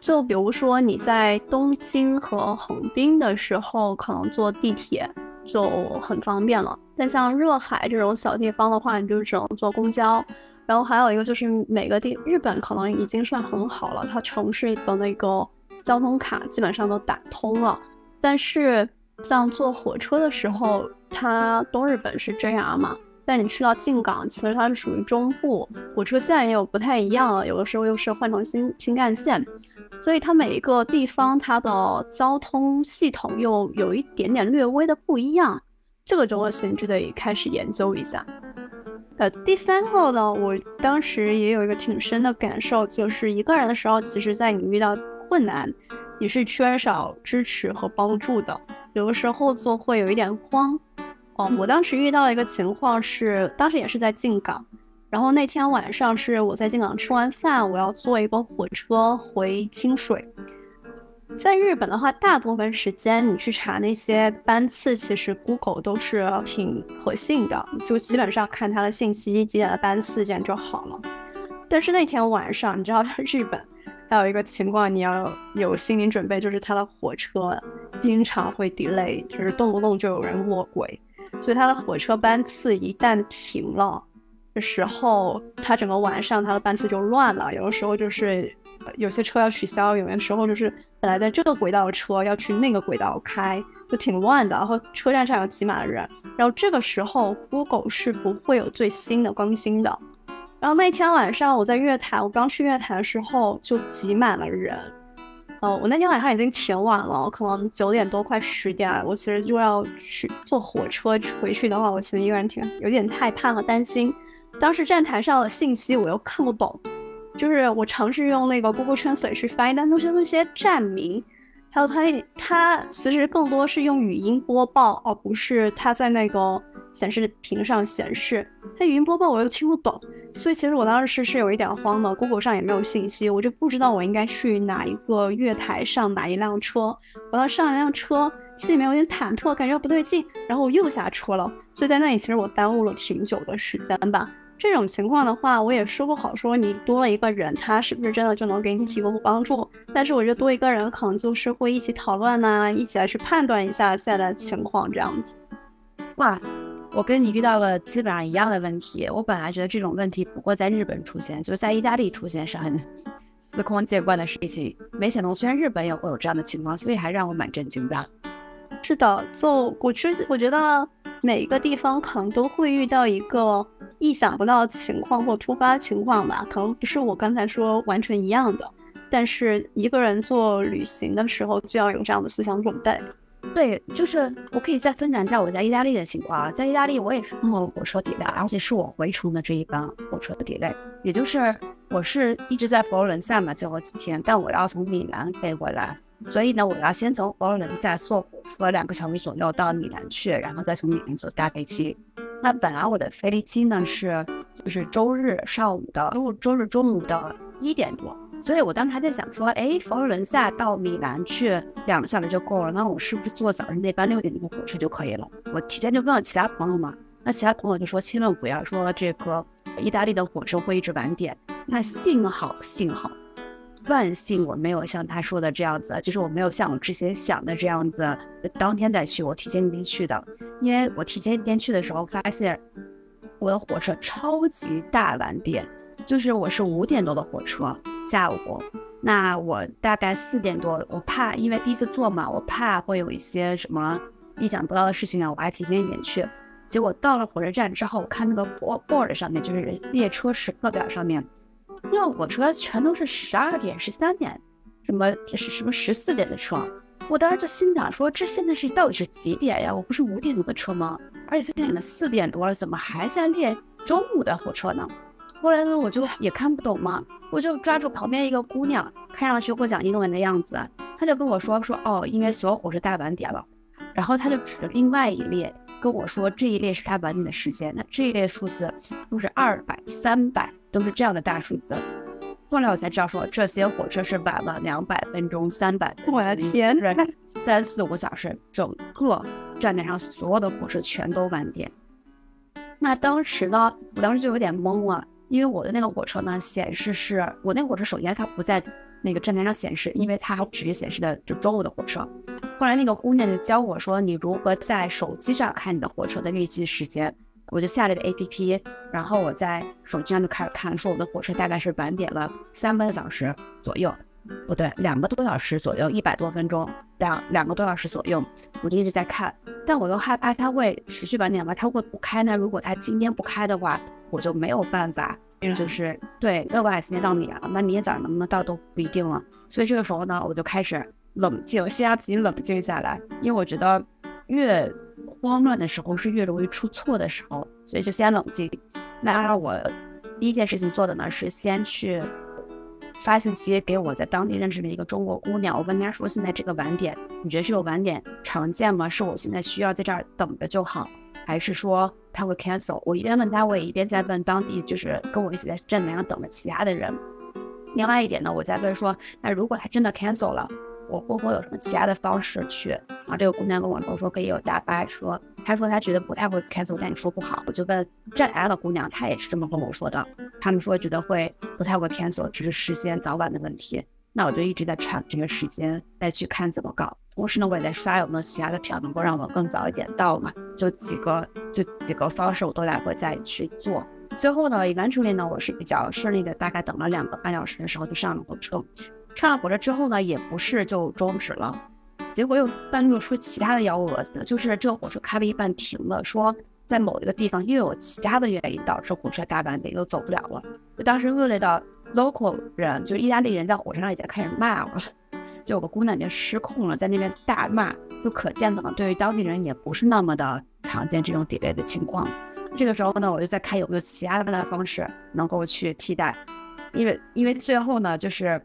就比如说你在东京和横滨的时候，可能坐地铁就很方便了。但像热海这种小地方的话，你就只能坐公交。然后还有一个就是每个地日本可能已经算很好了，它城市的那个。交通卡基本上都打通了，但是像坐火车的时候，它东日本是 JR 嘛，但你去到静冈，其实它是属于中部，火车线也有不太一样了，有的时候又是换成新新干线，所以它每一个地方它的交通系统又有一点点略微的不一样，这个中我先就得开始研究一下。呃，第三个呢，我当时也有一个挺深的感受，就是一个人的时候，其实在你遇到困难，你是缺少支持和帮助的，有的时候就会有一点慌。哦，我当时遇到一个情况是，当时也是在进港，然后那天晚上是我在进港吃完饭，我要坐一个火车回清水。在日本的话，大部分时间你去查那些班次，其实 Google 都是挺可信的，就基本上看它的信息几点的班次这样就好了。但是那天晚上，你知道 日本。还有一个情况你要有心理准备，就是它的火车经常会 delay，就是动不动就有人卧轨，所以它的火车班次一旦停了的时候，它整个晚上它的班次就乱了。有的时候就是有些车要取消，有的时候就是本来在这个轨道的车要去那个轨道开，就挺乱的。然后车站上有挤满了人，然后这个时候 Google 是不会有最新的更新的。然后那天晚上我在月台，我刚去月台的时候就挤满了人。呃，我那天晚上已经挺晚了，可能九点多快十点，我其实就要去坐火车回去的话，我其实一个人挺有点害怕和担心。当时站台上的信息我又看不懂，就是我尝试用那个 Google Translate 去翻译，但都是那些站名，还有它它其实更多是用语音播报，而不是它在那个。显示屏上显示，它语音播报我又听不懂，所以其实我当时是有一点慌的。Google 上也没有信息，我就不知道我应该去哪一个月台上哪一辆车。我要上一辆车，心里面有点忐忑，感觉不对劲，然后我又下车了。所以在那里其实我耽误了挺久的时间吧。这种情况的话，我也说不好说你多了一个人，他是不是真的就能给你提供帮助？但是我觉得多一个人可能就是会一起讨论呐，一起来去判断一下现在的情况这样子。哇。我跟你遇到了基本上一样的问题。我本来觉得这种问题不过在日本出现，就是在意大利出现是很 司空见惯的事情。没想到虽然日本也会有这样的情况，所以还让我蛮震惊的。是的，就我其实我觉得每个地方可能都会遇到一个意想不到情况或突发情况吧，可能不是我刚才说完全一样的，但是一个人做旅行的时候就要有这样的思想准备。对，就是我可以再分享一下我在意大利的情况啊，在意大利我也是坐火车 delay，而且是我回程的这一班火车的 delay，也就是我是一直在佛罗伦萨嘛，最后几天，但我要从米兰飞回来，所以呢，我要先从佛罗伦萨坐火车两个小时左右到米兰去，然后再从米兰坐大飞机。那本来我的飞机呢是就是周日上午的周周日中午的一点多，所以我当时还在想说，哎，佛罗伦萨到米兰去两个小时就够了，那我是不是坐早上那班六点的火车就可以了？我提前就问了其他朋友嘛，那其他朋友就说千万不要说这个意大利的火车会一直晚点。那幸好幸好，万幸我没有像他说的这样子，就是我没有像我之前想的这样子，当天再去，我提前一天去的。因为我提前一天去的时候，发现我的火车超级大晚点，就是我是五点多的火车下午，那我大概四点多，我怕因为第一次坐嘛，我怕会有一些什么意想不到的事情啊，我还提前一点去。结果到了火车站之后，我看那个 board 上面，就是列车时刻表上面。那火车全都是十二点、十三点，什么这是什么十四点的车？我当时就心想说，这现在是到底是几点呀？我不是五点多的车吗？而且现在已经四点多了，怎么还在列中午的火车呢？后来呢，我就也看不懂嘛，我就抓住旁边一个姑娘，看上去会讲英文的样子，她就跟我说说哦，因为所有火车大晚点了，然后她就指着另外一列。跟我说这一列是他晚点的时间，那这一列数字都是二百、三百，都是这样的大数字。后来我才知道，说这些火车是晚了两百分钟、三百，我的天，三四五个小时，整个站台上所有的火车全都晚点。那当时呢，我当时就有点懵了，因为我的那个火车呢显示是我那个火车，首先它不在那个站台上显示，因为它只是显示的就中午的火车。后来那个姑娘就教我说，你如何在手机上看你的火车的预计时间。我就下了个 A P P，然后我在手机上就开始看，说我的火车大概是晚点了三个小时左右，不对，两个多小时左右，一百多分钟，两两个多小时左右，我就一直在看。但我又害怕它会持续晚点吧，它会不开呢？如果它今天不开的话，我就没有办法，就是对，那我今天到米兰了，那明天早上能不能到都不一定了。所以这个时候呢，我就开始。冷静，先让自己冷静下来，因为我觉得越慌乱的时候是越容易出错的时候，所以就先冷静。那我第一件事情做的呢是先去发信息给我在当地认识的一个中国姑娘，我跟她说现在这个晚点，你觉得这个晚点常见吗？是我现在需要在这儿等着就好，还是说他会 cancel？我一边问他，我也一边在问当地就是跟我一起在站台上等的其他的人。另外一点呢，我在问说，那如果他真的 cancel 了？我会不会有什么其他的方式去？然后这个姑娘跟我说，说可以有大巴车。她说她觉得不太会开走，但你说不好。我就问站台的姑娘，她也是这么跟我说的。他们说觉得会不太会 cancel，只是时间早晚的问题。那我就一直在 check 这个时间，再去看怎么搞。同时呢，我也在刷有没有其他的票能够让我更早一点到嘛。就几个，就几个方式我都来回再去做。最后呢，eventually 呢，我是比较顺利的，大概等了两个半小时的时候就上了火车。上了火车之后呢，也不是就终止了，结果又半路出其他的幺蛾子，就是这个火车开了一半停了，说在某一个地方又有其他的原因导致火车大半点又走不了了。就当时恶劣到 local 人，就是意大利人在火车上已经开始骂了，就有个姑娘已经失控了，在那边大骂，就可见可能对于当地人也不是那么的常见这种 delay 的情况。这个时候呢，我就在看有没有其他的方式能够去替代，因为因为最后呢，就是。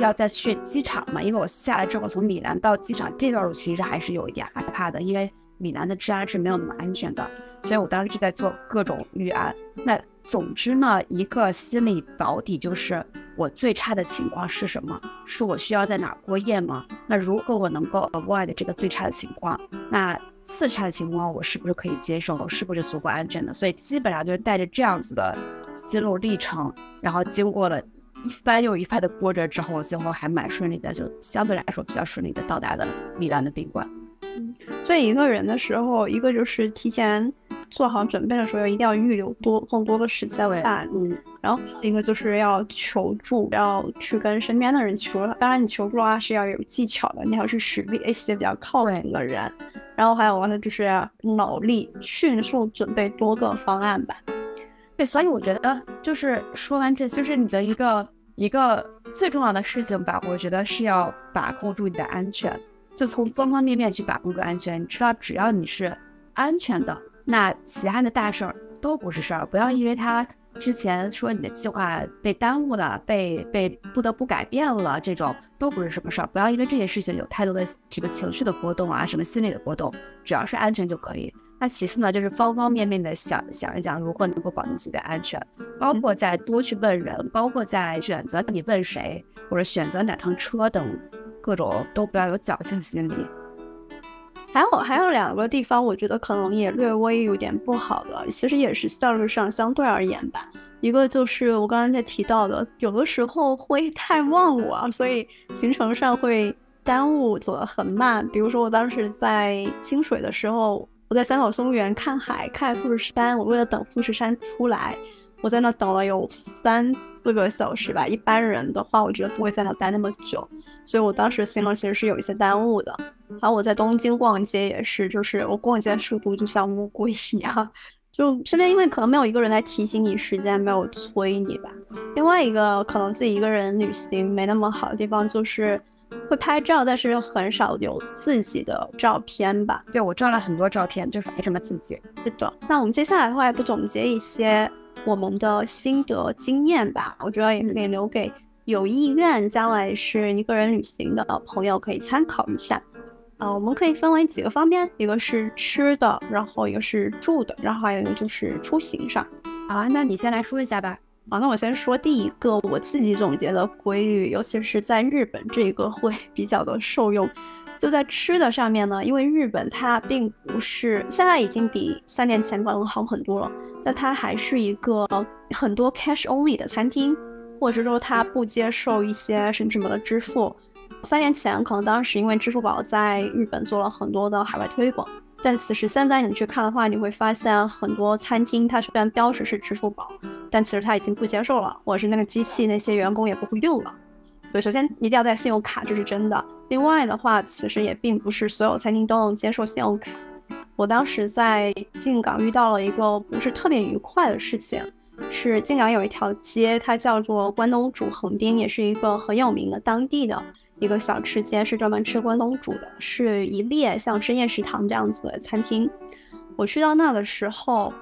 要再去机场嘛？因为我下来之后从米兰到机场这段路其实还是有一点害怕的，因为米兰的治安是没有那么安全的，所以我当时就在做各种预案。那总之呢，一个心理保底就是我最差的情况是什么？是我需要在哪过夜吗？那如果我能够 avoid 这个最差的情况，那次差的情况我是不是可以接受？是不是足够安全的？所以基本上就是带着这样子的心路历程，然后经过了。一番又一番的波折之后，最后还蛮顺利的，就相对来说比较顺利的到达了米兰的宾馆。嗯，所以一个人的时候，一个就是提前做好准备的时候，一定要预留多更多的时间办。嗯，然后一个就是要求助，要去跟身边的人求。当然，你求助的话是要有技巧的，你要去识别一些比较靠谱的人。然后还有呢，就是脑力迅速准备多个方案吧。对，所以我觉得就是说完这，就是你的一个。一个最重要的事情吧，我觉得是要把控住你的安全，就从方方面面去把控住安全。你知道，只要你是安全的，那其他的大事儿都不是事儿。不要因为他之前说你的计划被耽误了，被被不得不改变了，这种都不是什么事儿。不要因为这些事情有太多的这个情绪的波动啊，什么心理的波动，只要是安全就可以。那其次呢，就是方方面面的想想一想，如何能够保证自己的安全，包括在多去问人，包括在选择你问谁，或者选择哪趟车等各种，都不要有侥幸心理。还有还有两个地方，我觉得可能也略微有点不好的，其实也是效率上相对而言吧。一个就是我刚才在提到的，有的时候会太忘我，所以行程上会耽误，走得很慢。比如说我当时在清水的时候。我在三岛松原看海，看富士山。我为了等富士山出来，我在那等了有三四个小时吧。一般人的话，我觉得不会在那待那么久，所以我当时行程其实是有一些耽误的。然后我在东京逛街也是，就是我逛街速度就像乌龟一样，就身边因为可能没有一个人来提醒你时间，没有催你吧。另外一个可能自己一个人旅行没那么好的地方就是。会拍照，但是很少有自己的照片吧？对我照了很多照片，就是没什么自己。是的，那我们接下来的话，也不总结一些我们的心得经验吧？我觉得也可以留给有意愿将来是一个人旅行的朋友可以参考一下。啊，我们可以分为几个方面，一个是吃的，然后一个是住的，然后还有一个就是出行上。好啊，那你先来说一下吧。好，那我先说第一个我自己总结的规律，尤其是在日本这个会比较的受用。就在吃的上面呢，因为日本它并不是现在已经比三年前可能好很多了，但它还是一个很多 cash only 的餐厅，或者说它不接受一些甚至么的支付。三年前可能当时因为支付宝在日本做了很多的海外推广。但此时现在你去看的话，你会发现很多餐厅它虽然标识是支付宝，但其实他已经不接受了，或者是那个机器那些员工也不会用了。所以首先一定要带信用卡，这是真的。另外的话，其实也并不是所有餐厅都能接受信用卡。我当时在进港遇到了一个不是特别愉快的事情，是进港有一条街，它叫做关东煮横丁，也是一个很有名的当地的。一个小吃街是专门吃关东煮的，是一列像深夜食堂这样子的餐厅。我去到那的时候，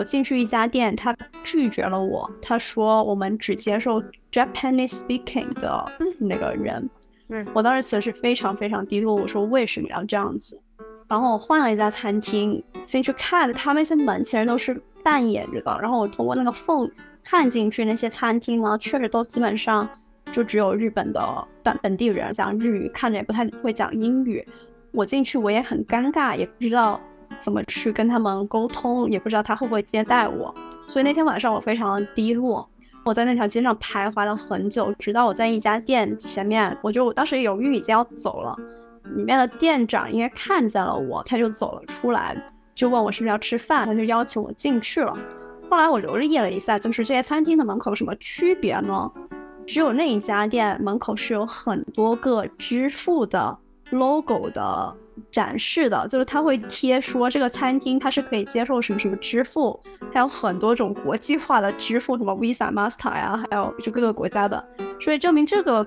我进去一家店，他拒绝了我，他说我们只接受 Japanese speaking 的那个人。嗯，我当时其实是非常非常低落，我说为什么要这样子？然后我换了一家餐厅进去看，他那些门其实都是半掩着的，然后我通过那个缝看进去，那些餐厅呢，确实都基本上。就只有日本的本本地人讲日语，看着也不太会讲英语。我进去我也很尴尬，也不知道怎么去跟他们沟通，也不知道他会不会接待我。所以那天晚上我非常的低落，我在那条街上徘徊了很久，直到我在一家店前面，我就我当时犹豫已经要走了，里面的店长应该看见了我，他就走了出来，就问我是不是要吃饭，他就邀请我进去了。后来我留意了一下，就是这些餐厅的门口有什么区别呢？只有那一家店门口是有很多个支付的 logo 的展示的，就是他会贴说这个餐厅它是可以接受什么什么支付，还有很多种国际化的支付，什么 Visa、Master 呀，还有就各个国家的，所以证明这个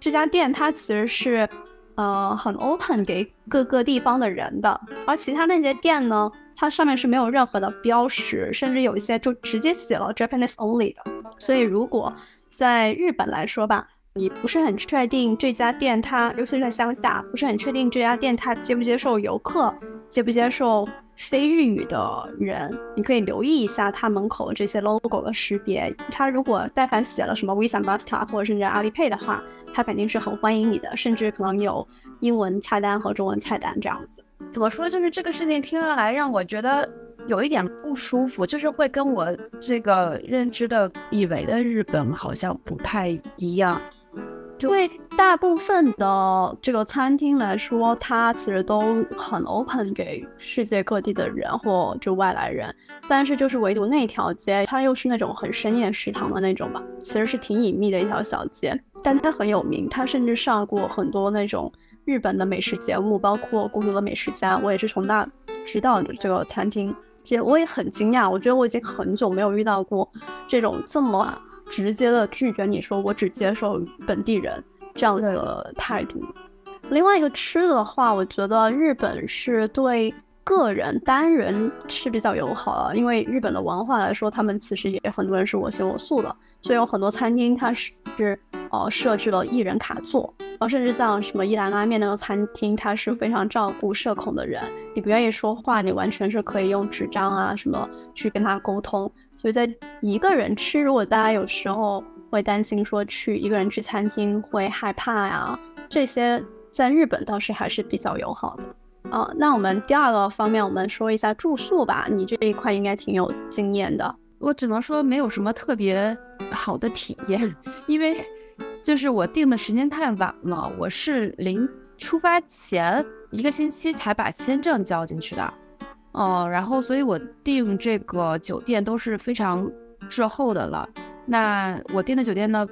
这家店它其实是呃很 open 给各个地方的人的，而其他那些店呢，它上面是没有任何的标识，甚至有一些就直接写了 Japanese only 的，所以如果在日本来说吧，你不是很确定这家店它，尤其是在乡下，不是很确定这家店它接不接受游客，接不接受非日语的人，你可以留意一下它门口的这些 logo 的识别。它如果但凡写了什么 Visa、Master 或者甚至阿里 Pay 的话，它肯定是很欢迎你的，甚至可能有英文菜单和中文菜单这样子。怎么说？就是这个事情听下来让我觉得。有一点不舒服，就是会跟我这个认知的以为的日本好像不太一样。对大部分的这个餐厅来说，它其实都很 open 给世界各地的人或就外来人，但是就是唯独那条街，它又是那种很深夜食堂的那种吧，其实是挺隐秘的一条小街，但它很有名，它甚至上过很多那种日本的美食节目，包括《孤独的美食家》，我也是从那知道的这个餐厅。姐，我也很惊讶，我觉得我已经很久没有遇到过这种这么直接的拒绝你说我只接受本地人这样的态度。另外一个吃的话，我觉得日本是对个人单人是比较友好的，因为日本的文化来说，他们其实也很多人是我行我素的，所以有很多餐厅它是是呃设置了一人卡座，然后甚至像什么一兰拉面那个餐厅，它是非常照顾社恐的人，你不愿意说话，你完全是可以用纸张啊什么去跟他沟通。所以在一个人吃，如果大家有时候会担心说去一个人去餐厅会害怕呀，这些在日本倒是还是比较友好的。哦，那我们第二个方面，我们说一下住宿吧。你这一块应该挺有经验的。我只能说没有什么特别好的体验，因为就是我订的时间太晚了，我是临出发前一个星期才把签证交进去的。哦，然后所以我订这个酒店都是非常滞后的了。那我订的酒店呢？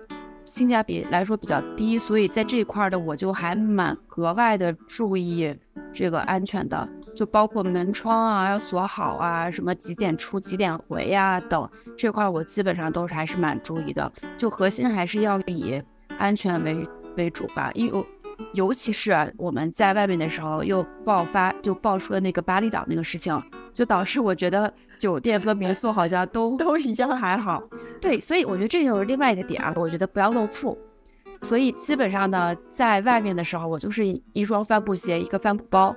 性价比来说比较低，所以在这一块的我就还蛮格外的注意这个安全的，就包括门窗啊要锁好啊，什么几点出几点回呀等这块我基本上都是还是蛮注意的，就核心还是要以安全为为主吧，因为尤其是我们在外面的时候又爆发就爆出了那个巴厘岛那个事情。就导致我觉得酒店和民宿好像都都一样还好，对，所以我觉得这就是另外一个点啊，我觉得不要露富。所以基本上呢，在外面的时候，我就是一双帆布鞋，一个帆布包。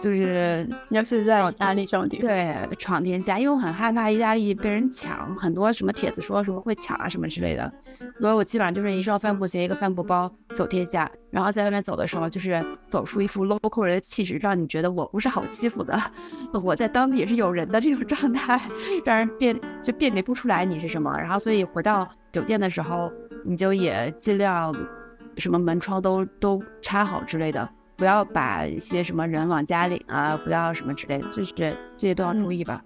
就是要是在意大利这种地方，对，闯天下，因为我很害怕意大利被人抢，很多什么帖子说什么会抢啊什么之类的，所以我基本上就是一双帆布鞋，一个帆布包走天下，然后在外面走的时候，就是走出一副 local 人的气质，让你觉得我不是好欺负的，我在当地也是有人的这种状态，让人辨就辨别不出来你是什么。然后所以回到酒店的时候，你就也尽量什么门窗都都插好之类的。不要把一些什么人往家里啊，不要什么之类的，就是这些都要注意吧。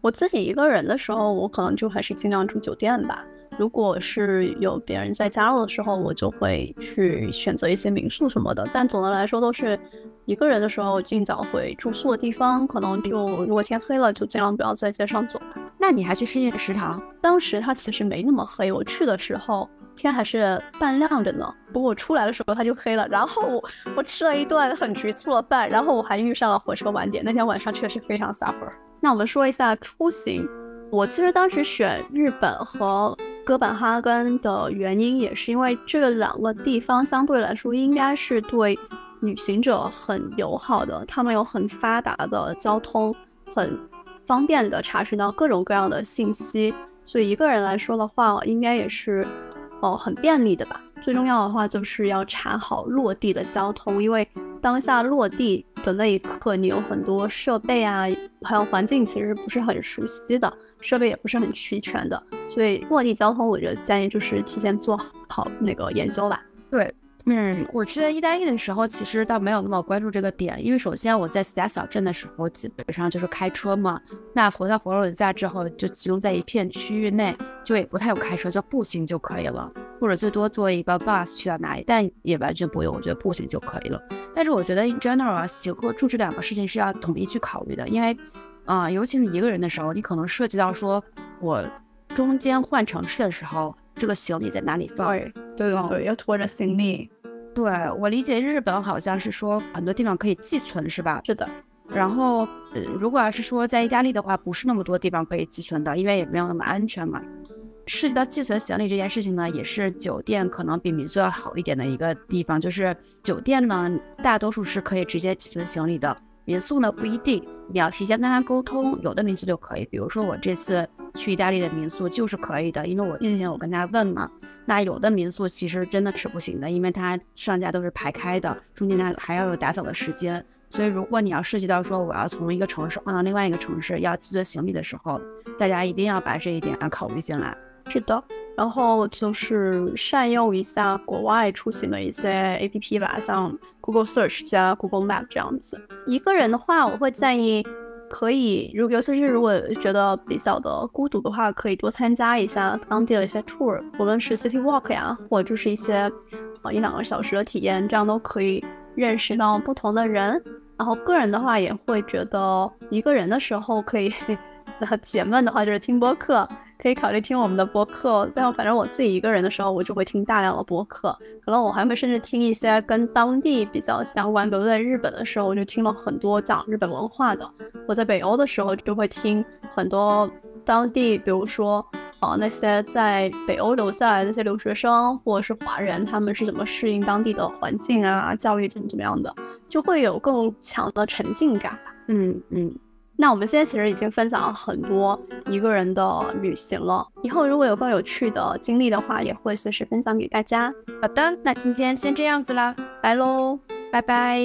我自己一个人的时候，我可能就还是尽量住酒店吧。如果是有别人在加入的时候，我就会去选择一些民宿什么的。但总的来说，都是一个人的时候尽早回住宿的地方。可能就如果天黑了，就尽量不要在街上走。那你还去深夜食堂？当时它其实没那么黑，我去的时候。天还是半亮着呢，不过我出来的时候它就黑了。然后我我吃了一顿很局促的饭，然后我还遇上了火车晚点。那天晚上确实非常 suffer。那我们说一下出行，我其实当时选日本和哥本哈根的原因，也是因为这两个地方相对来说应该是对旅行者很友好的，他们有很发达的交通，很方便的查询到各种各样的信息。所以一个人来说的话，应该也是。哦，很便利的吧？最重要的话就是要查好落地的交通，因为当下落地的那一刻，你有很多设备啊，还有环境其实不是很熟悉的，设备也不是很齐全的，所以落地交通，我觉得建议就是提前做好那个研究吧。对。嗯，我去在意大利的时候，其实倒没有那么关注这个点，因为首先我在其他小镇的时候，基本上就是开车嘛。那回到佛罗伦萨之后，就集中在一片区域内，就也不太有开车，就步行就可以了，或者最多坐一个 bus 去到哪里，但也完全不用，我觉得步行就可以了。但是我觉得 in general 行和住这两个事情是要统一去考虑的，因为，啊，尤其是一个人的时候，你可能涉及到说我中间换城市的时候。这个行李在哪里放？对对对，要拖着行李。对我理解，日本好像是说很多地方可以寄存，是吧？是的。然后，呃，如果要是说在意大利的话，不是那么多地方可以寄存的，因为也没有那么安全嘛。涉及到寄存行李这件事情呢，也是酒店可能比民宿要好一点的一个地方，就是酒店呢，大多数是可以直接寄存行李的。民宿呢不一定，你要提前跟他沟通，有的民宿就可以。比如说我这次去意大利的民宿就是可以的，因为我之前我跟他问嘛。那有的民宿其实真的是不行的，因为它上下都是排开的，中间它还要有打扫的时间。所以如果你要涉及到说我要从一个城市换到另外一个城市要寄存行李的时候，大家一定要把这一点要考虑进来。是的。然后就是善用一下国外出行的一些 A P P 吧，像 Google Search 加 Google Map 这样子。一个人的话，我会建议可以，如尤其是如果觉得比较的孤独的话，可以多参加一下当地的一些 tour，无论是 City Walk 呀，或者就是一些呃一两个小时的体验，这样都可以认识到不同的人。然后个人的话，也会觉得一个人的时候可以，解闷的话就是听播客。可以考虑听我们的播客。但反正我自己一个人的时候，我就会听大量的播客，可能我还会甚至听一些跟当地比较相关。比如在日本的时候，我就听了很多讲日本文化的；我在北欧的时候，就会听很多当地，比如说。啊，那些在北欧留下来的那些留学生或者是华人，他们是怎么适应当地的环境啊？教育怎么怎么样的，就会有更强的沉浸感。嗯嗯。那我们现在其实已经分享了很多一个人的旅行了，以后如果有更有趣的经历的话，也会随时分享给大家。好的，那今天先这样子啦，拜喽，拜拜。